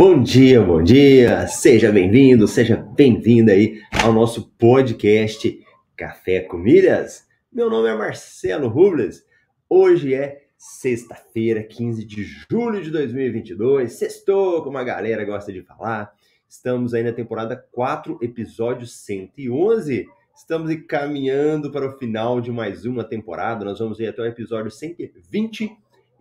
Bom dia, bom dia, seja bem-vindo, seja bem-vinda aí ao nosso podcast Café com Milhas. Meu nome é Marcelo Rubles, hoje é sexta-feira, 15 de julho de 2022, sextou, como a galera gosta de falar. Estamos aí na temporada 4, episódio 111. Estamos caminhando para o final de mais uma temporada. Nós vamos ir até o episódio 120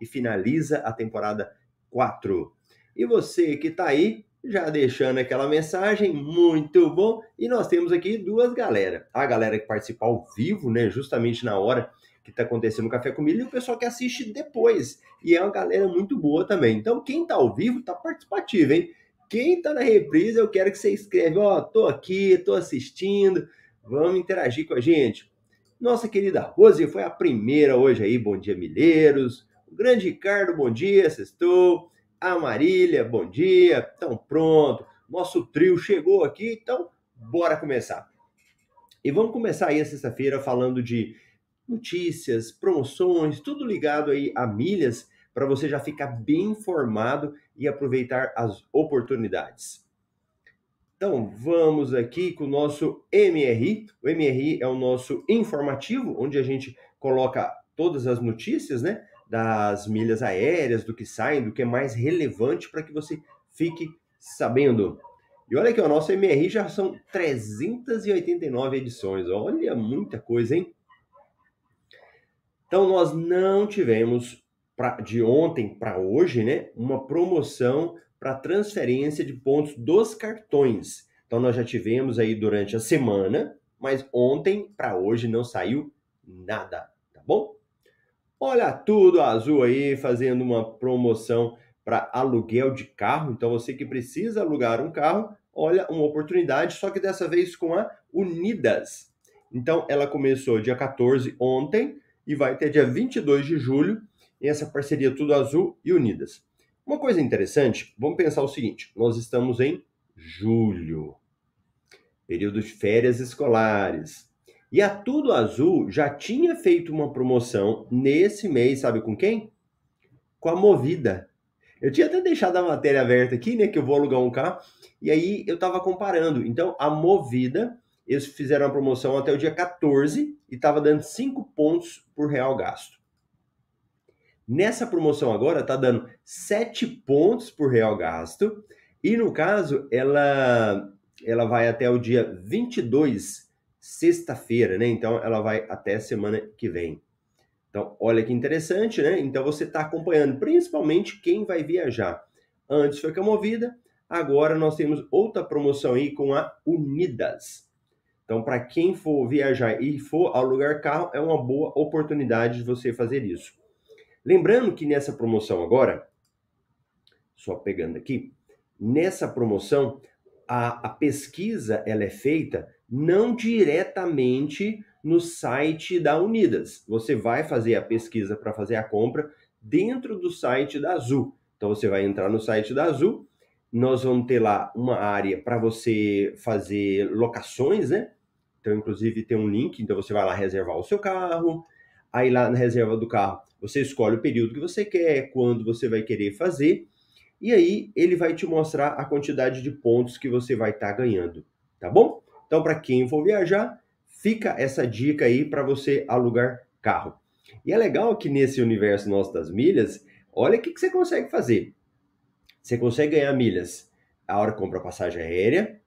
e finaliza a temporada 4. E você que está aí, já deixando aquela mensagem, muito bom. E nós temos aqui duas galera. A galera que participa ao vivo, né, justamente na hora que está acontecendo o Café com Milho, e o pessoal que assiste depois. E é uma galera muito boa também. Então, quem está ao vivo está participativo, hein? Quem está na reprise, eu quero que você escreva, ó, oh, tô aqui, tô assistindo, vamos interagir com a gente. Nossa querida Rose foi a primeira hoje aí, bom dia, milheiros. O grande Ricardo, bom dia, sextou a Marília, bom dia. Então, pronto. Nosso trio chegou aqui, então bora começar. E vamos começar aí a sexta-feira falando de notícias, promoções, tudo ligado aí a milhas para você já ficar bem informado e aproveitar as oportunidades. Então, vamos aqui com o nosso MRI. O MRI é o nosso informativo, onde a gente coloca todas as notícias, né? Das milhas aéreas, do que sai, do que é mais relevante para que você fique sabendo. E olha que o nosso MRI já são 389 edições. Olha, muita coisa, hein? Então, nós não tivemos pra, de ontem para hoje, né, uma promoção para transferência de pontos dos cartões. Então, nós já tivemos aí durante a semana, mas ontem para hoje não saiu nada, tá bom? Olha tudo azul aí, fazendo uma promoção para aluguel de carro. Então, você que precisa alugar um carro, olha uma oportunidade, só que dessa vez com a Unidas. Então, ela começou dia 14 ontem e vai até dia 22 de julho, e essa parceria Tudo Azul e Unidas. Uma coisa interessante, vamos pensar o seguinte: nós estamos em julho, período de férias escolares. E a Tudo Azul já tinha feito uma promoção nesse mês, sabe com quem? Com a Movida. Eu tinha até deixado a matéria aberta aqui, né? Que eu vou alugar um carro. E aí eu tava comparando. Então, a Movida, eles fizeram a promoção até o dia 14 e tava dando 5 pontos por real gasto. Nessa promoção agora tá dando 7 pontos por real gasto. E no caso, ela, ela vai até o dia 22 sexta-feira, né? Então ela vai até semana que vem. Então, olha que interessante, né? Então você está acompanhando principalmente quem vai viajar. Antes foi com a Movida, agora nós temos outra promoção aí com a Unidas. Então, para quem for viajar e for alugar carro, é uma boa oportunidade de você fazer isso. Lembrando que nessa promoção agora, só pegando aqui, nessa promoção, a, a pesquisa ela é feita não diretamente no site da Unidas. Você vai fazer a pesquisa para fazer a compra dentro do site da Azul. Então você vai entrar no site da Azul, nós vamos ter lá uma área para você fazer locações, né? Então, inclusive, tem um link, então você vai lá reservar o seu carro. Aí lá na reserva do carro, você escolhe o período que você quer, quando você vai querer fazer. E aí ele vai te mostrar a quantidade de pontos que você vai estar tá ganhando, tá bom? Então, para quem for viajar, fica essa dica aí para você alugar carro. E é legal que nesse universo nosso das milhas, olha o que, que você consegue fazer. Você consegue ganhar milhas a hora que compra passagem aérea,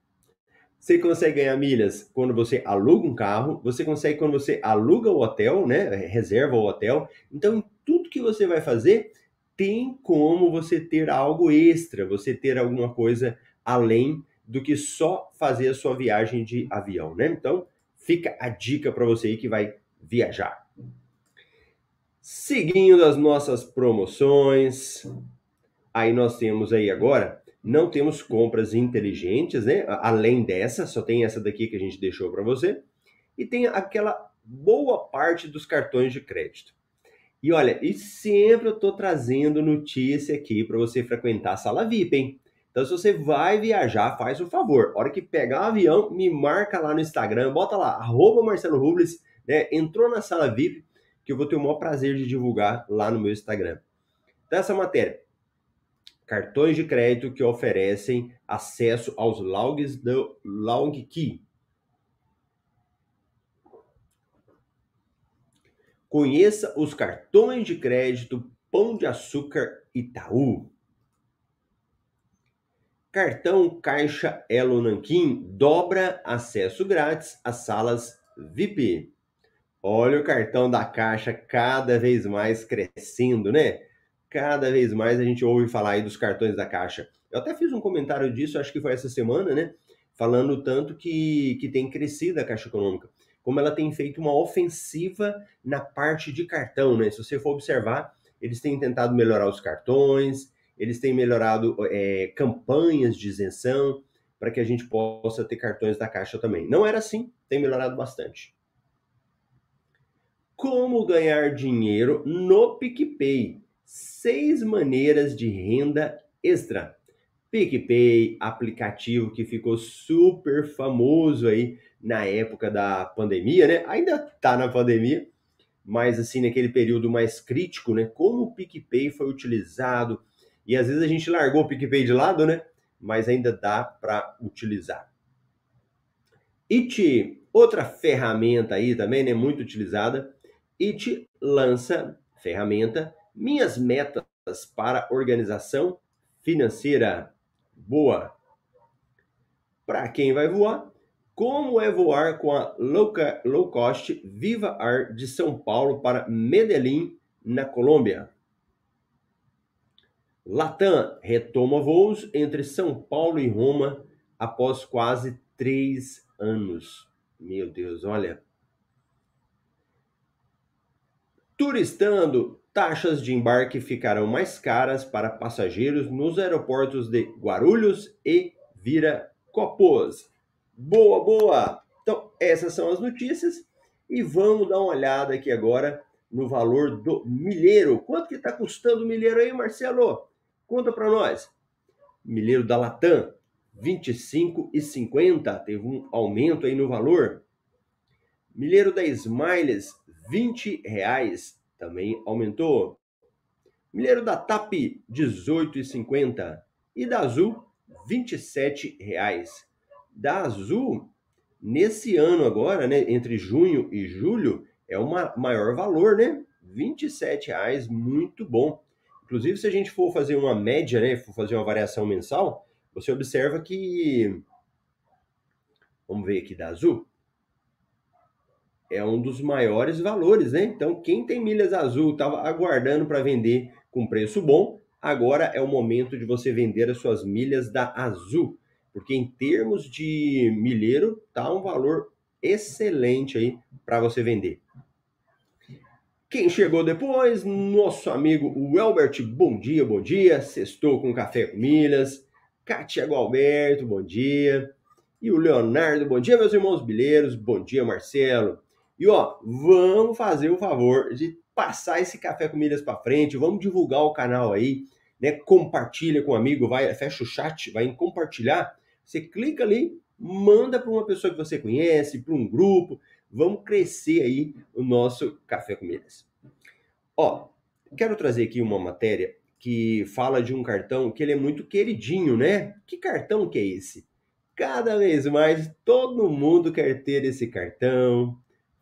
Você consegue ganhar milhas quando você aluga um carro, você consegue quando você aluga o hotel, né? Reserva o hotel. Então, tudo que você vai fazer, tem como você ter algo extra, você ter alguma coisa além do que só fazer a sua viagem de avião, né? Então, fica a dica para você aí que vai viajar. Seguindo as nossas promoções, aí nós temos aí agora não temos compras inteligentes, né? Além dessa, só tem essa daqui que a gente deixou para você. E tem aquela boa parte dos cartões de crédito. E olha, e sempre eu estou trazendo notícia aqui para você frequentar a sala VIP, hein? Então, se você vai viajar, faz o favor. hora que pegar o avião, me marca lá no Instagram, bota lá, arroba Marcelo Rubles, né? Entrou na sala VIP, que eu vou ter o maior prazer de divulgar lá no meu Instagram. Então, essa matéria, cartões de crédito que oferecem acesso aos logs do Log Key. Conheça os cartões de crédito Pão de Açúcar Itaú. Cartão Caixa Elo Nanquim dobra acesso grátis às salas VIP. Olha o cartão da Caixa cada vez mais crescendo, né? cada vez mais a gente ouve falar aí dos cartões da Caixa. Eu até fiz um comentário disso, acho que foi essa semana, né? Falando tanto que, que tem crescido a Caixa Econômica, como ela tem feito uma ofensiva na parte de cartão, né? Se você for observar, eles têm tentado melhorar os cartões, eles têm melhorado é, campanhas de isenção para que a gente possa ter cartões da Caixa também. Não era assim, tem melhorado bastante. Como ganhar dinheiro no PicPay? seis maneiras de renda extra. PicPay, aplicativo que ficou super famoso aí na época da pandemia, né? Ainda tá na pandemia, mas assim, naquele período mais crítico, né? Como o PicPay foi utilizado, e às vezes a gente largou o PicPay de lado, né? Mas ainda dá para utilizar. It, outra ferramenta aí também, né? Muito utilizada. It lança ferramenta minhas metas para organização financeira boa. Para quem vai voar, como é voar com a low, cost Viva Ar de São Paulo para Medellín, na Colômbia? Latam retoma voos entre São Paulo e Roma após quase três anos. Meu Deus, olha. Turistando taxas de embarque ficarão mais caras para passageiros nos aeroportos de Guarulhos e Viracopos. Boa, boa! Então, essas são as notícias e vamos dar uma olhada aqui agora no valor do milheiro. Quanto que está custando o milheiro aí, Marcelo? Conta para nós. Milheiro da Latam, R$ 25,50. Teve um aumento aí no valor. Milheiro da Smiles, 20 reais também aumentou. Milheiro da TAP, R$ 18,50. E da Azul, R$ 27,00. Da Azul, nesse ano agora, né, entre junho e julho, é o maior valor, né? R$ 27,00, muito bom. Inclusive, se a gente for fazer uma média, né, for fazer uma variação mensal, você observa que... Vamos ver aqui da Azul é um dos maiores valores, né? Então, quem tem milhas azul estava aguardando para vender com preço bom, agora é o momento de você vender as suas milhas da Azul, porque em termos de milheiro tá um valor excelente aí para você vender. Quem chegou depois, nosso amigo Welbert, bom dia, bom dia. Sextou com café com milhas. Cátia Gualberto, bom dia. E o Leonardo, bom dia, meus irmãos bilheiros. Bom dia, Marcelo. E ó, vamos fazer o favor de passar esse café com milhas para frente, vamos divulgar o canal aí, né? Compartilha com um amigo, vai, fecha o chat, vai em compartilhar. Você clica ali, manda para uma pessoa que você conhece, para um grupo. Vamos crescer aí o nosso café com milhas. Ó, quero trazer aqui uma matéria que fala de um cartão que ele é muito queridinho, né? Que cartão que é esse? Cada vez mais todo mundo quer ter esse cartão,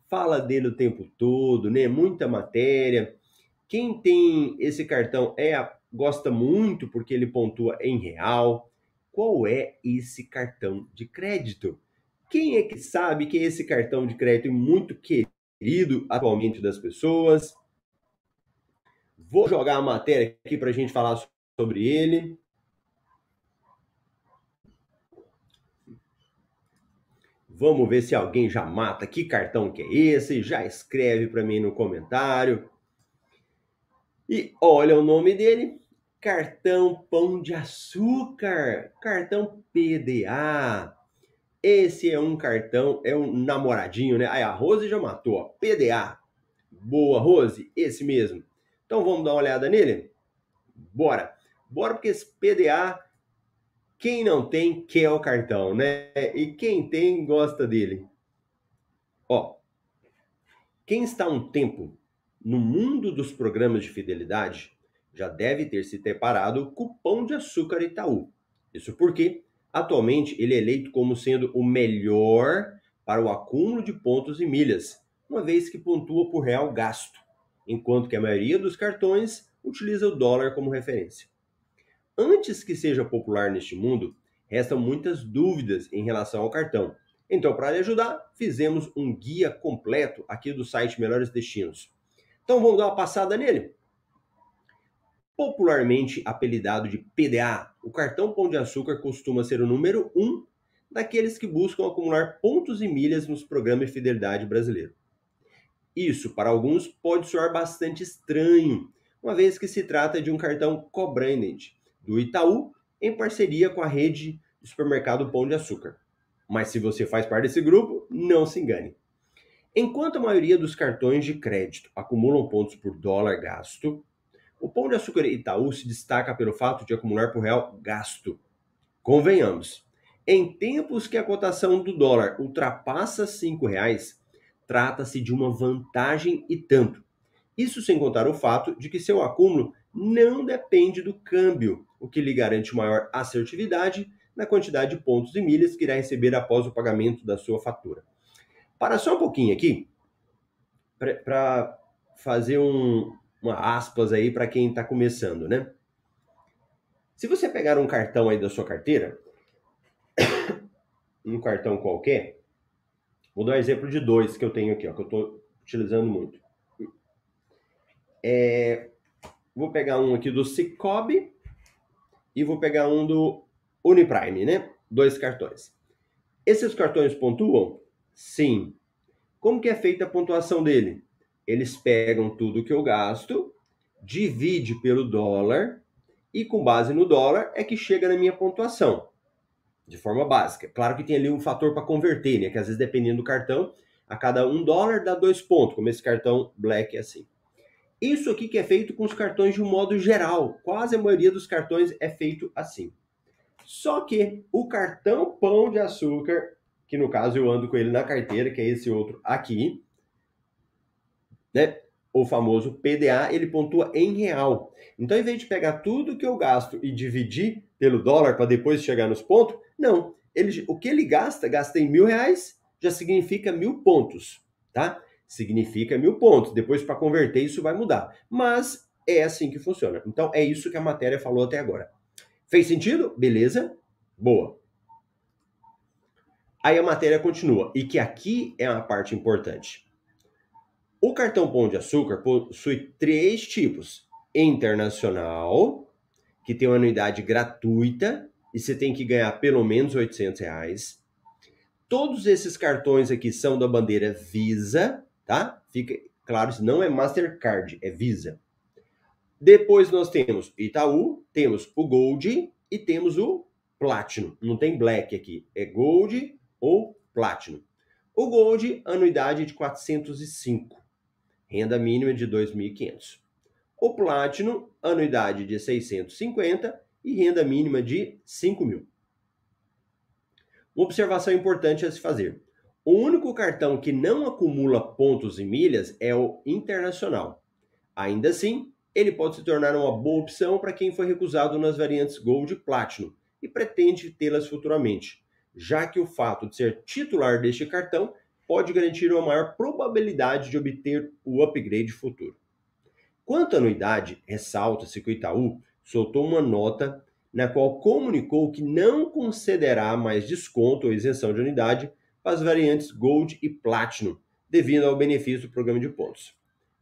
fala dele o tempo todo, né? Muita matéria. Quem tem esse cartão é gosta muito porque ele pontua em real. Qual é esse cartão de crédito? Quem é que sabe que esse cartão de crédito é muito querido atualmente das pessoas? Vou jogar a matéria aqui para a gente falar sobre ele. Vamos ver se alguém já mata que cartão que é esse. Já escreve para mim no comentário. E olha o nome dele: cartão Pão de Açúcar, cartão PDA. Esse é um cartão, é um namoradinho, né? Aí a Rose já matou, ó. PDA. Boa, Rose, esse mesmo. Então vamos dar uma olhada nele? Bora. Bora porque esse PDA quem não tem, quer o cartão, né? E quem tem, gosta dele. Ó, quem está um tempo no mundo dos programas de fidelidade já deve ter se preparado o cupom de açúcar Itaú. Isso porque, atualmente, ele é eleito como sendo o melhor para o acúmulo de pontos e milhas, uma vez que pontua por real gasto, enquanto que a maioria dos cartões utiliza o dólar como referência. Antes que seja popular neste mundo, restam muitas dúvidas em relação ao cartão. Então, para lhe ajudar, fizemos um guia completo aqui do site Melhores Destinos. Então, vamos dar uma passada nele? Popularmente apelidado de PDA, o cartão Pão de Açúcar costuma ser o número um daqueles que buscam acumular pontos e milhas nos programas de fidelidade brasileiro. Isso, para alguns, pode soar bastante estranho, uma vez que se trata de um cartão co-branded, do Itaú em parceria com a rede de supermercado Pão de Açúcar. Mas se você faz parte desse grupo, não se engane. Enquanto a maioria dos cartões de crédito acumulam pontos por dólar gasto, o Pão de Açúcar Itaú se destaca pelo fato de acumular por real gasto. Convenhamos, em tempos que a cotação do dólar ultrapassa R$ reais, trata-se de uma vantagem e tanto. Isso sem contar o fato de que seu acúmulo não depende do câmbio, o que lhe garante maior assertividade na quantidade de pontos e milhas que irá receber após o pagamento da sua fatura. Para só um pouquinho aqui, para fazer um, uma aspas aí para quem está começando, né? Se você pegar um cartão aí da sua carteira, um cartão qualquer, vou dar um exemplo de dois que eu tenho aqui, ó, que eu estou utilizando muito. É, vou pegar um aqui do Cicobi e vou pegar um do Uniprime, né? Dois cartões. Esses cartões pontuam? Sim. Como que é feita a pontuação dele? Eles pegam tudo que eu gasto, divide pelo dólar e com base no dólar é que chega na minha pontuação. De forma básica. Claro que tem ali um fator para converter, né? Que às vezes dependendo do cartão, a cada um dólar dá dois pontos, como esse cartão Black é assim. Isso aqui que é feito com os cartões de um modo geral. Quase a maioria dos cartões é feito assim. Só que o cartão Pão de Açúcar, que no caso eu ando com ele na carteira, que é esse outro aqui, né? O famoso PDA, ele pontua em real. Então, em vez de pegar tudo que eu gasto e dividir pelo dólar para depois chegar nos pontos, não. Ele, o que ele gasta, em mil reais, já significa mil pontos, tá? significa mil pontos. Depois, para converter, isso vai mudar. Mas é assim que funciona. Então, é isso que a matéria falou até agora. Fez sentido? Beleza? Boa. Aí a matéria continua. E que aqui é uma parte importante. O cartão Pão de Açúcar possui três tipos: internacional, que tem uma anuidade gratuita e você tem que ganhar pelo menos 800 reais. Todos esses cartões aqui são da bandeira Visa, tá? Fica claro, isso não é Mastercard, é Visa. Depois nós temos Itaú, temos o Gold e temos o Platinum. Não tem Black aqui, é Gold ou Platinum. O Gold, anuidade de 405, renda mínima de 2.500. O Platinum, anuidade de 650 e renda mínima de 5 mil. Uma observação importante a se fazer. O único cartão que não acumula pontos e milhas é o Internacional. Ainda assim, ele pode se tornar uma boa opção para quem foi recusado nas variantes Gold e Platinum e pretende tê-las futuramente, já que o fato de ser titular deste cartão pode garantir uma maior probabilidade de obter o upgrade futuro. Quanto à anuidade, ressalta-se que o Itaú soltou uma nota na qual comunicou que não concederá mais desconto ou isenção de unidade para as variantes Gold e Platinum, devido ao benefício do programa de pontos.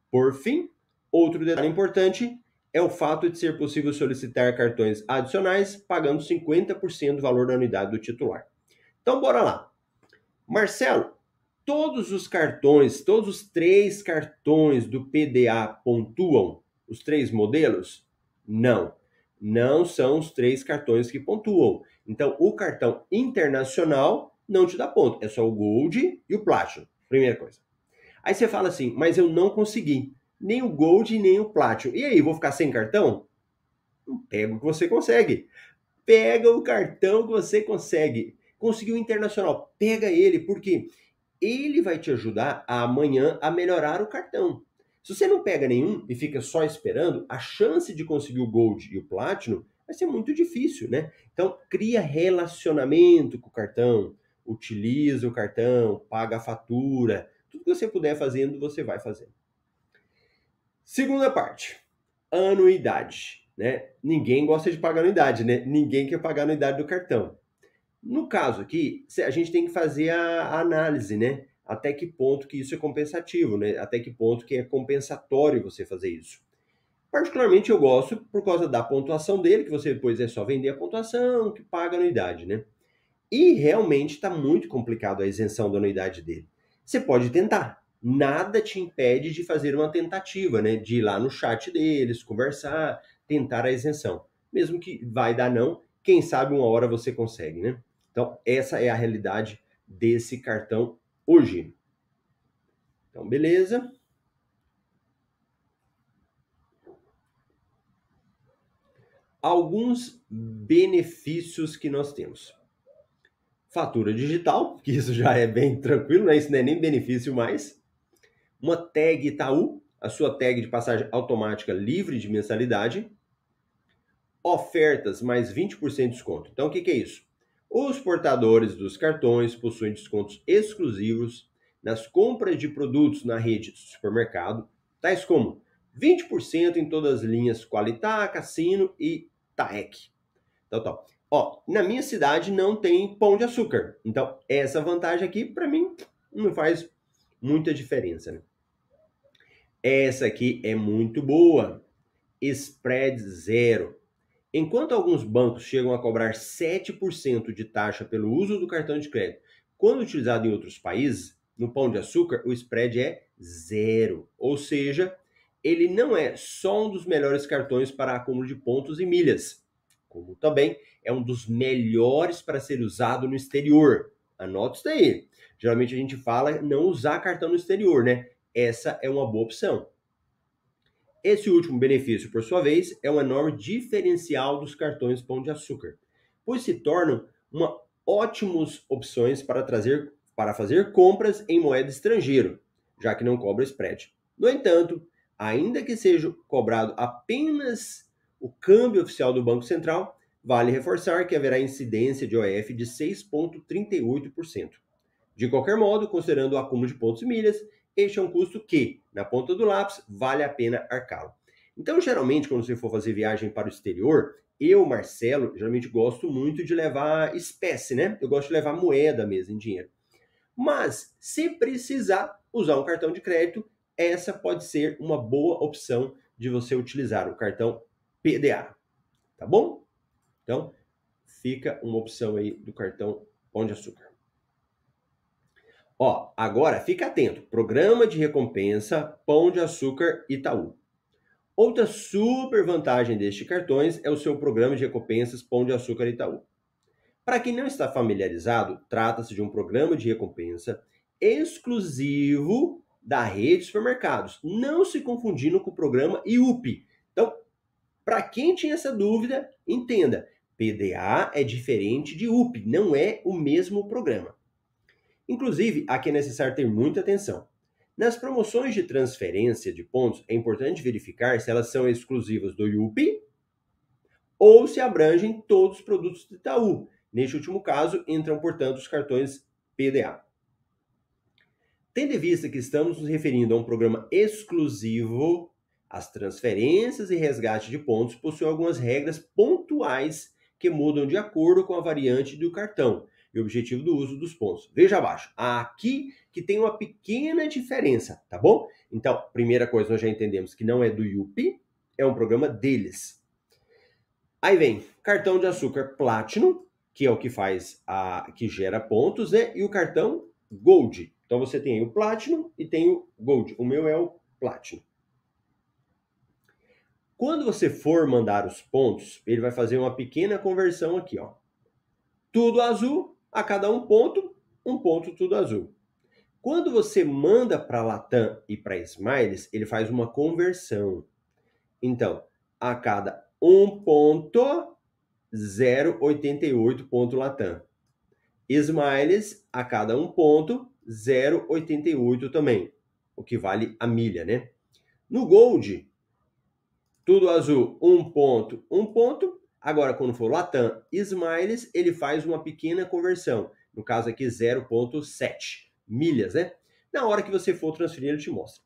Por fim, outro detalhe importante é o fato de ser possível solicitar cartões adicionais pagando 50% do valor da unidade do titular. Então, bora lá. Marcelo, todos os cartões, todos os três cartões do PDA pontuam? Os três modelos? Não. Não são os três cartões que pontuam. Então, o cartão internacional não te dá ponto. É só o Gold e o Platinum. Primeira coisa. Aí você fala assim, mas eu não consegui nem o Gold nem o Platinum. E aí, vou ficar sem cartão? Pega o que você consegue. Pega o cartão que você consegue. Conseguiu internacional, pega ele, porque ele vai te ajudar a, amanhã a melhorar o cartão. Se você não pega nenhum e fica só esperando, a chance de conseguir o Gold e o Platinum vai ser muito difícil, né? Então, cria relacionamento com o cartão, utiliza o cartão, paga a fatura, tudo que você puder fazendo, você vai fazendo. Segunda parte, anuidade. Né? Ninguém gosta de pagar anuidade, né? Ninguém quer pagar anuidade do cartão. No caso aqui, a gente tem que fazer a análise, né? Até que ponto que isso é compensativo, né? Até que ponto que é compensatório você fazer isso. Particularmente eu gosto por causa da pontuação dele, que você depois é só vender a pontuação, que paga a anuidade, né? E realmente está muito complicado a isenção da anuidade dele. Você pode tentar, nada te impede de fazer uma tentativa, né? De ir lá no chat deles, conversar, tentar a isenção. Mesmo que vai dar não, quem sabe uma hora você consegue, né? Então, essa é a realidade desse cartão hoje. Então, beleza. Alguns benefícios que nós temos. Fatura digital, que isso já é bem tranquilo, né? Isso não é nem benefício mais uma tag Itaú, a sua tag de passagem automática livre de mensalidade, ofertas mais 20% de desconto. Então, o que, que é isso? Os portadores dos cartões possuem descontos exclusivos nas compras de produtos na rede de supermercado, tais como 20% em todas as linhas Qualitá, Cassino e Taek. Então, tá. Ó, na minha cidade não tem pão de açúcar. Então, essa vantagem aqui, para mim, não faz muita diferença. Né? Essa aqui é muito boa. Spread zero. Enquanto alguns bancos chegam a cobrar 7% de taxa pelo uso do cartão de crédito, quando utilizado em outros países, no pão de açúcar, o spread é zero. Ou seja, ele não é só um dos melhores cartões para acúmulo de pontos e milhas, como também é um dos melhores para ser usado no exterior. Anote isso daí. Geralmente a gente fala não usar cartão no exterior, né? essa é uma boa opção. Esse último benefício, por sua vez, é um enorme diferencial dos cartões Pão de Açúcar, pois se tornam uma ótimas opções para trazer para fazer compras em moeda estrangeira, já que não cobra spread. No entanto, ainda que seja cobrado apenas o câmbio oficial do Banco Central, vale reforçar que haverá incidência de OF de 6,38%. De qualquer modo, considerando o acúmulo de pontos e milhas, este é um custo que, na ponta do lápis, vale a pena arcá-lo. Então, geralmente, quando você for fazer viagem para o exterior, eu, Marcelo, geralmente gosto muito de levar espécie, né? Eu gosto de levar moeda mesmo, em dinheiro. Mas, se precisar usar um cartão de crédito, essa pode ser uma boa opção de você utilizar o cartão PDA. Tá bom? Então, fica uma opção aí do cartão Pão de Açúcar. Ó, agora fica atento. Programa de recompensa Pão de Açúcar Itaú. Outra super vantagem destes cartões é o seu programa de recompensas Pão de Açúcar Itaú. Para quem não está familiarizado, trata-se de um programa de recompensa exclusivo da rede de supermercados, não se confundindo com o programa IUP. Então, para quem tinha essa dúvida, entenda, PDA é diferente de UP, não é o mesmo programa. Inclusive, aqui é necessário ter muita atenção. Nas promoções de transferência de pontos, é importante verificar se elas são exclusivas do IUP ou se abrangem todos os produtos do Itaú. Neste último caso, entram, portanto, os cartões PDA. Tendo em vista que estamos nos referindo a um programa exclusivo, as transferências e resgate de pontos possuem algumas regras pontuais que mudam de acordo com a variante do cartão, e objetivo do uso dos pontos. Veja abaixo, aqui que tem uma pequena diferença, tá bom? Então, primeira coisa, nós já entendemos que não é do Yupi, é um programa deles. Aí vem cartão de açúcar Platinum, que é o que faz a que gera pontos, né? E o cartão Gold. Então você tem o Platinum e tem o Gold. O meu é o Platinum. Quando você for mandar os pontos, ele vai fazer uma pequena conversão aqui, ó. Tudo azul, a cada um ponto, um ponto tudo azul. Quando você manda para Latam e para Smiles, ele faz uma conversão. Então, a cada um ponto, 0,88 ponto Latam. Smiles, a cada um ponto, 0,88 também, o que vale a milha, né? No Gold, tudo azul, um ponto, um ponto. Agora, quando for Latam Smiles, ele faz uma pequena conversão. No caso aqui, 0,7 milhas, né? Na hora que você for transferir, ele te mostra.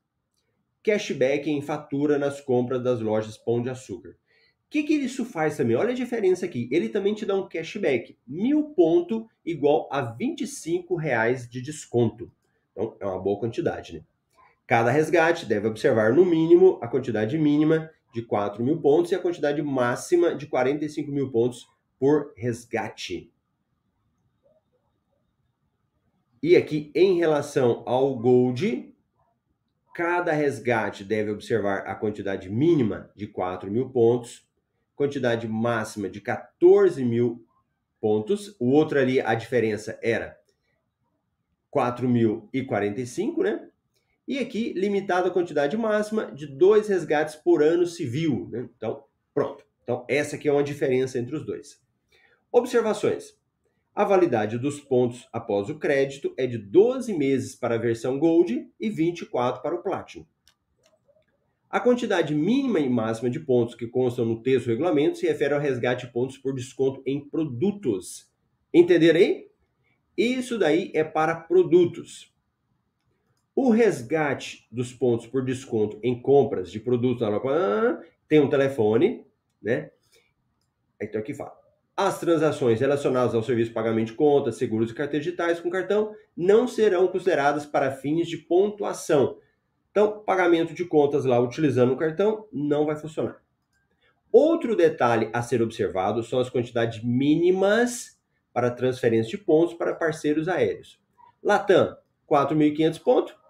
Cashback em fatura nas compras das lojas Pão de Açúcar. O que, que isso faz também? Olha a diferença aqui. Ele também te dá um cashback. Mil ponto igual a 25 reais de desconto. Então, é uma boa quantidade, né? Cada resgate deve observar no mínimo a quantidade mínima de 4 mil pontos e a quantidade máxima de 45 mil pontos por resgate. E aqui, em relação ao Gold, cada resgate deve observar a quantidade mínima de 4 mil pontos, quantidade máxima de 14 mil pontos. O outro ali, a diferença era 4.045, né? E aqui, limitada a quantidade máxima de dois resgates por ano civil. Né? Então, pronto. Então, essa aqui é uma diferença entre os dois. Observações. A validade dos pontos após o crédito é de 12 meses para a versão Gold e 24 para o Platinum. A quantidade mínima e máxima de pontos que constam no texto do regulamento se refere ao resgate de pontos por desconto em produtos. Entenderem? Isso daí é para produtos. O resgate dos pontos por desconto em compras de produtos na loja tem um telefone, né? Então aqui fala. As transações relacionadas ao serviço de pagamento de contas, seguros e carteiras digitais com cartão não serão consideradas para fins de pontuação. Então, pagamento de contas lá utilizando o cartão não vai funcionar. Outro detalhe a ser observado são as quantidades mínimas para transferência de pontos para parceiros aéreos. Latam, 4.500 pontos.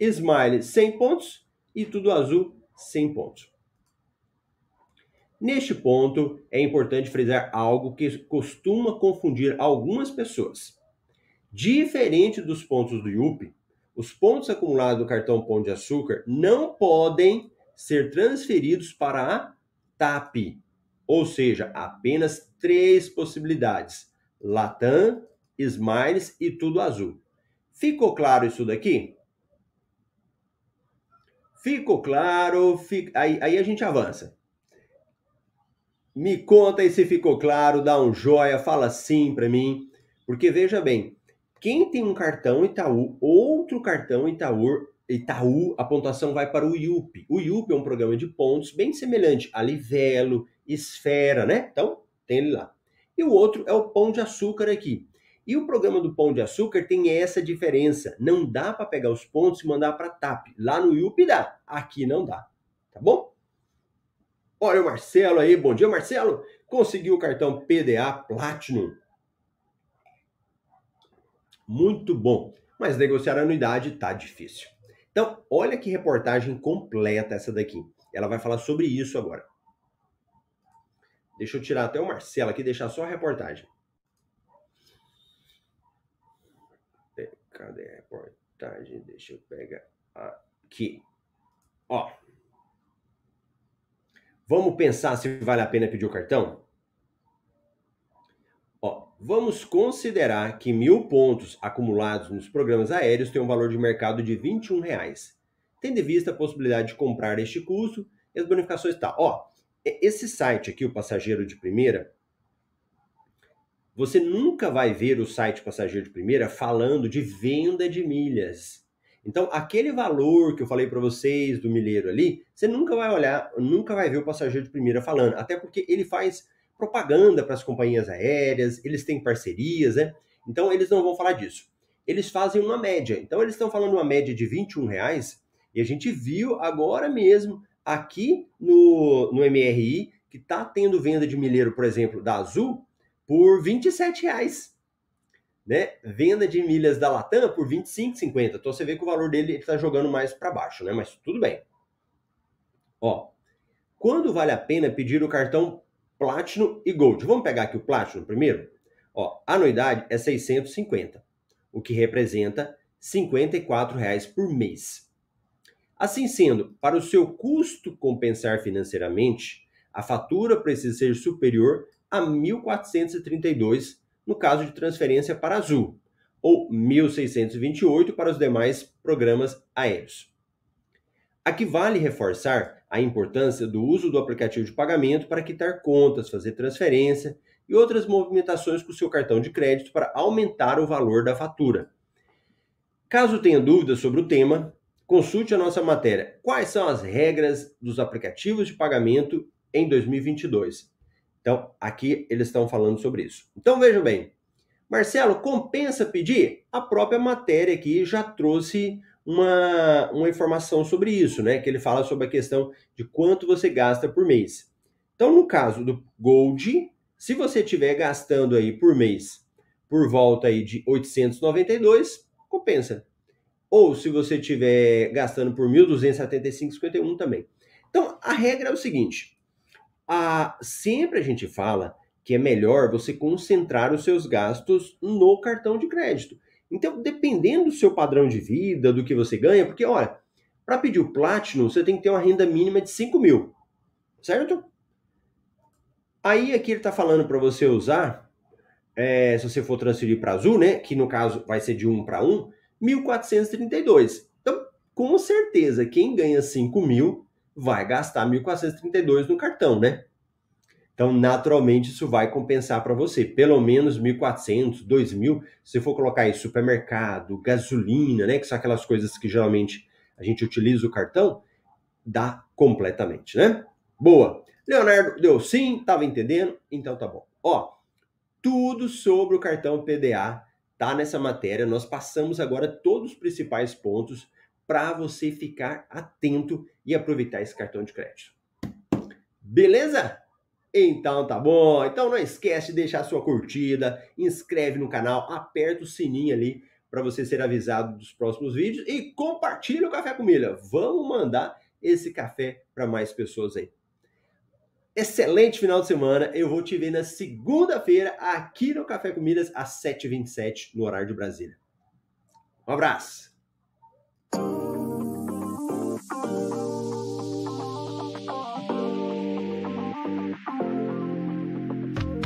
Smile 100 pontos e Tudo Azul 100 pontos. Neste ponto, é importante frisar algo que costuma confundir algumas pessoas. Diferente dos pontos do IUP, os pontos acumulados no cartão Pão de Açúcar não podem ser transferidos para a TAP, ou seja, apenas três possibilidades: Latam, Smiles e Tudo Azul. Ficou claro isso daqui? Ficou claro? Aí, aí a gente avança. Me conta aí se ficou claro, dá um joia, fala sim para mim. Porque veja bem, quem tem um cartão Itaú, outro cartão Itaú, Itaú, a pontuação vai para o IUP. O IUP é um programa de pontos bem semelhante a Livelo, Esfera, né? Então, tem ele lá. E o outro é o Pão de Açúcar aqui. E o programa do Pão de Açúcar tem essa diferença. Não dá para pegar os pontos e mandar para TAP. Lá no IUP dá, aqui não dá. Tá bom? Olha o Marcelo aí. Bom dia, Marcelo. Conseguiu o cartão PDA Platinum. Muito bom. Mas negociar a anuidade tá difícil. Então, olha que reportagem completa essa daqui. Ela vai falar sobre isso agora. Deixa eu tirar até o Marcelo aqui, deixar só a reportagem. Cadê a reportagem? Deixa eu pegar aqui. Ó. Vamos pensar se vale a pena pedir o cartão? Ó, vamos considerar que mil pontos acumulados nos programas aéreos têm um valor de mercado de 21 reais. Tendo em vista a possibilidade de comprar este custo e as bonificações tá. Ó, esse site aqui, o Passageiro de Primeira, você nunca vai ver o site passageiro de primeira falando de venda de milhas. Então, aquele valor que eu falei para vocês do milheiro ali, você nunca vai olhar, nunca vai ver o passageiro de primeira falando, até porque ele faz propaganda para as companhias aéreas, eles têm parcerias, né? Então eles não vão falar disso. Eles fazem uma média. Então eles estão falando uma média de 21 reais e a gente viu agora mesmo aqui no, no MRI que está tendo venda de milheiro, por exemplo, da Azul por 27 reais. Né? Venda de milhas da Latam por 25,50. Então você vê que o valor dele está jogando mais para baixo, né? Mas tudo bem. Ó, quando vale a pena pedir o cartão Platinum e Gold? Vamos pegar aqui o Platinum primeiro? Ó, a anuidade é 650, o que representa 54 reais por mês. Assim sendo, para o seu custo compensar financeiramente, a fatura precisa ser superior a 1.432 no caso de transferência para Azul, ou 1.628 para os demais programas aéreos. Aqui vale reforçar a importância do uso do aplicativo de pagamento para quitar contas, fazer transferência e outras movimentações com o seu cartão de crédito para aumentar o valor da fatura. Caso tenha dúvidas sobre o tema, consulte a nossa matéria Quais são as regras dos aplicativos de pagamento em 2022. Então, aqui eles estão falando sobre isso. Então, vejam bem. Marcelo, compensa pedir? A própria matéria aqui já trouxe uma, uma informação sobre isso, né? Que ele fala sobre a questão de quanto você gasta por mês. Então, no caso do Gold, se você estiver gastando aí por mês por volta aí de 892, compensa. Ou se você estiver gastando por 1.275,51 também. Então, a regra é o seguinte: a, sempre a gente fala que é melhor você concentrar os seus gastos no cartão de crédito. Então, dependendo do seu padrão de vida, do que você ganha, porque, olha, para pedir o Platinum, você tem que ter uma renda mínima de 5 mil, certo? Aí aqui ele está falando para você usar, é, se você for transferir para Azul, né, que no caso vai ser de 1 para 1, 1.432. Então, com certeza, quem ganha 5 mil vai gastar 1.432 no cartão, né? Então, naturalmente, isso vai compensar para você. Pelo menos 1.400, 2.000, se for colocar em supermercado, gasolina, né? Que são aquelas coisas que geralmente a gente utiliza o cartão, dá completamente, né? Boa. Leonardo deu sim, estava entendendo? Então tá bom. Ó, tudo sobre o cartão PDA tá nessa matéria. Nós passamos agora todos os principais pontos para você ficar atento e aproveitar esse cartão de crédito. Beleza? Então tá bom. Então não esquece de deixar sua curtida, inscreve no canal, aperta o sininho ali para você ser avisado dos próximos vídeos e compartilha o Café com Milha. Vamos mandar esse café para mais pessoas aí. Excelente final de semana. Eu vou te ver na segunda-feira aqui no Café com Milhas às 7h27 no horário de Brasília. Um abraço.